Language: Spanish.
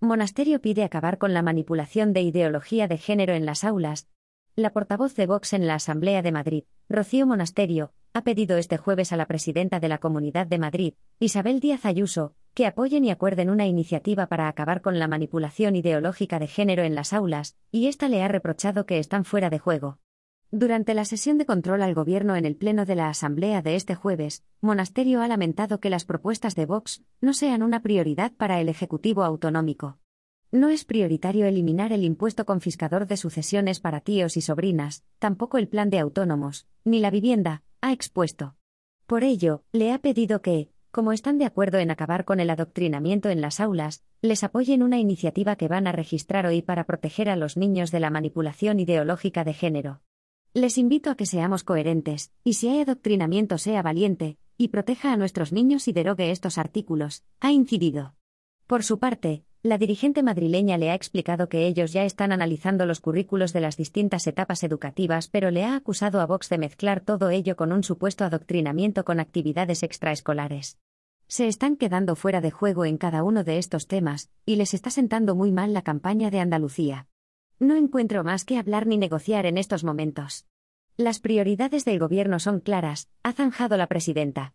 Monasterio pide acabar con la manipulación de ideología de género en las aulas. La portavoz de Vox en la Asamblea de Madrid, Rocío Monasterio, ha pedido este jueves a la presidenta de la Comunidad de Madrid, Isabel Díaz Ayuso, que apoyen y acuerden una iniciativa para acabar con la manipulación ideológica de género en las aulas, y ésta le ha reprochado que están fuera de juego. Durante la sesión de control al Gobierno en el Pleno de la Asamblea de este jueves, Monasterio ha lamentado que las propuestas de Vox no sean una prioridad para el Ejecutivo autonómico. No es prioritario eliminar el impuesto confiscador de sucesiones para tíos y sobrinas, tampoco el plan de autónomos, ni la vivienda, ha expuesto. Por ello, le ha pedido que, como están de acuerdo en acabar con el adoctrinamiento en las aulas, les apoyen una iniciativa que van a registrar hoy para proteger a los niños de la manipulación ideológica de género. Les invito a que seamos coherentes, y si hay adoctrinamiento sea valiente, y proteja a nuestros niños y derogue estos artículos, ha incidido. Por su parte, la dirigente madrileña le ha explicado que ellos ya están analizando los currículos de las distintas etapas educativas, pero le ha acusado a Vox de mezclar todo ello con un supuesto adoctrinamiento con actividades extraescolares. Se están quedando fuera de juego en cada uno de estos temas, y les está sentando muy mal la campaña de Andalucía. No encuentro más que hablar ni negociar en estos momentos. Las prioridades del gobierno son claras, ha zanjado la presidenta.